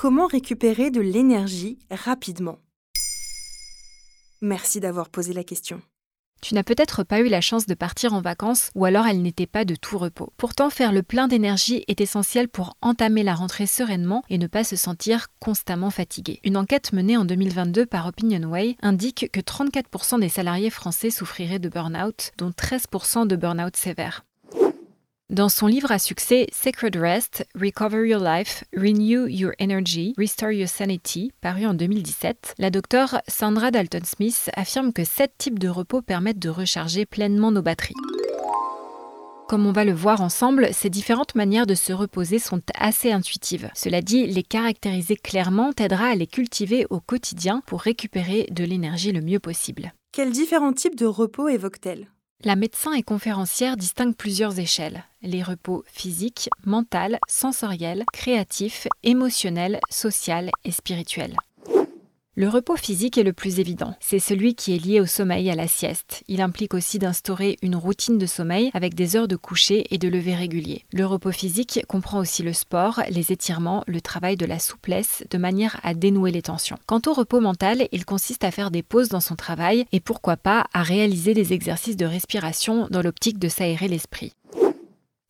Comment récupérer de l'énergie rapidement? Merci d'avoir posé la question. Tu n'as peut-être pas eu la chance de partir en vacances ou alors elle n'était pas de tout repos. Pourtant, faire le plein d'énergie est essentiel pour entamer la rentrée sereinement et ne pas se sentir constamment fatigué. Une enquête menée en 2022 par Opinionway indique que 34% des salariés français souffriraient de burn-out, dont 13% de burn-out sévère. Dans son livre à succès Sacred Rest, Recover Your Life, Renew Your Energy, Restore Your Sanity, paru en 2017, la docteure Sandra Dalton-Smith affirme que sept types de repos permettent de recharger pleinement nos batteries. Comme on va le voir ensemble, ces différentes manières de se reposer sont assez intuitives. Cela dit, les caractériser clairement t'aidera à les cultiver au quotidien pour récupérer de l'énergie le mieux possible. Quels différents types de repos évoque-t-elle la médecin et conférencière distingue plusieurs échelles. Les repos physiques, mental, sensoriel, créatif, émotionnel, social et spirituel. Le repos physique est le plus évident. C'est celui qui est lié au sommeil à la sieste. Il implique aussi d'instaurer une routine de sommeil avec des heures de coucher et de lever réguliers. Le repos physique comprend aussi le sport, les étirements, le travail de la souplesse, de manière à dénouer les tensions. Quant au repos mental, il consiste à faire des pauses dans son travail et pourquoi pas à réaliser des exercices de respiration dans l'optique de s'aérer l'esprit.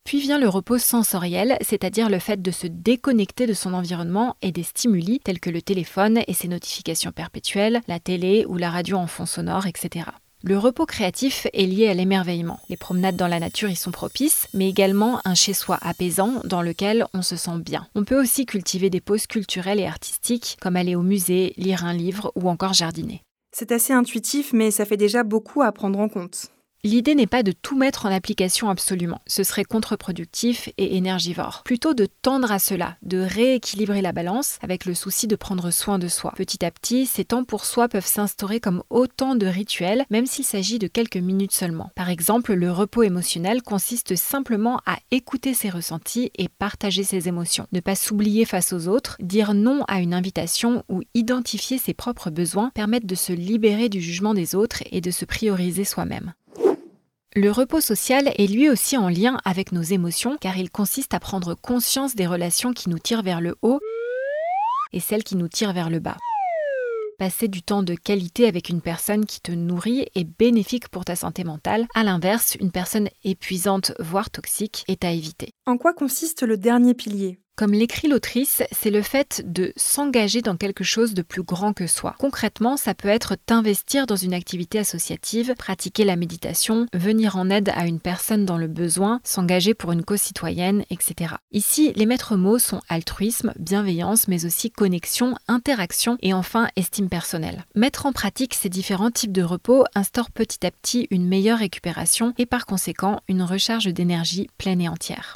Puis vient le repos sensoriel, c'est-à-dire le fait de se déconnecter de son environnement et des stimuli tels que le téléphone et ses notifications perpétuelles, la télé ou la radio en fond sonore, etc. Le repos créatif est lié à l'émerveillement. Les promenades dans la nature y sont propices, mais également un chez-soi apaisant dans lequel on se sent bien. On peut aussi cultiver des pauses culturelles et artistiques, comme aller au musée, lire un livre ou encore jardiner. C'est assez intuitif, mais ça fait déjà beaucoup à prendre en compte. L'idée n'est pas de tout mettre en application absolument, ce serait contre-productif et énergivore. Plutôt de tendre à cela, de rééquilibrer la balance avec le souci de prendre soin de soi. Petit à petit, ces temps pour soi peuvent s'instaurer comme autant de rituels, même s'il s'agit de quelques minutes seulement. Par exemple, le repos émotionnel consiste simplement à écouter ses ressentis et partager ses émotions. Ne pas s'oublier face aux autres, dire non à une invitation ou identifier ses propres besoins permettent de se libérer du jugement des autres et de se prioriser soi-même. Le repos social est lui aussi en lien avec nos émotions car il consiste à prendre conscience des relations qui nous tirent vers le haut et celles qui nous tirent vers le bas. Passer du temps de qualité avec une personne qui te nourrit est bénéfique pour ta santé mentale. A l'inverse, une personne épuisante, voire toxique, est à éviter. En quoi consiste le dernier pilier? Comme l'écrit l'autrice, c'est le fait de s'engager dans quelque chose de plus grand que soi. Concrètement, ça peut être t'investir dans une activité associative, pratiquer la méditation, venir en aide à une personne dans le besoin, s'engager pour une cause citoyenne, etc. Ici, les maîtres mots sont altruisme, bienveillance, mais aussi connexion, interaction et enfin estime personnelle. Mettre en pratique ces différents types de repos instaure petit à petit une meilleure récupération et par conséquent une recharge d'énergie pleine et entière.